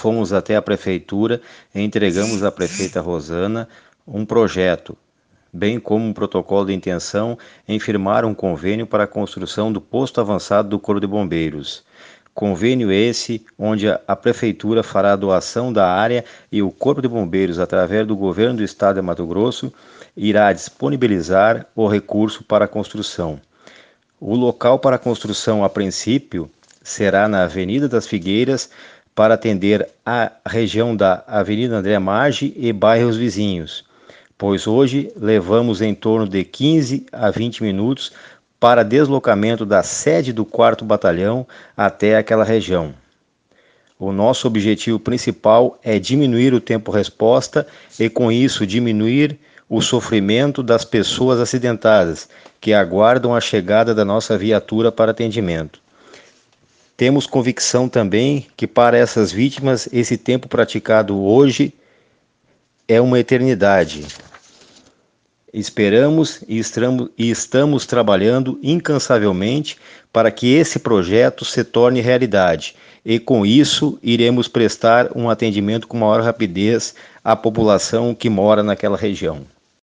fomos até a prefeitura e entregamos à prefeita Rosana um projeto, bem como um protocolo de intenção em firmar um convênio para a construção do posto avançado do Corpo de Bombeiros. Convênio esse onde a prefeitura fará a doação da área e o Corpo de Bombeiros, através do governo do estado de Mato Grosso, irá disponibilizar o recurso para a construção. O local para a construção, a princípio, será na Avenida das Figueiras, para atender a região da Avenida André Maggi e bairros vizinhos, pois hoje levamos em torno de 15 a 20 minutos para deslocamento da sede do 4 Batalhão até aquela região. O nosso objetivo principal é diminuir o tempo-resposta e, com isso, diminuir o sofrimento das pessoas acidentadas que aguardam a chegada da nossa viatura para atendimento. Temos convicção também que para essas vítimas esse tempo praticado hoje é uma eternidade. Esperamos e estamos, e estamos trabalhando incansavelmente para que esse projeto se torne realidade e, com isso, iremos prestar um atendimento com maior rapidez à população que mora naquela região.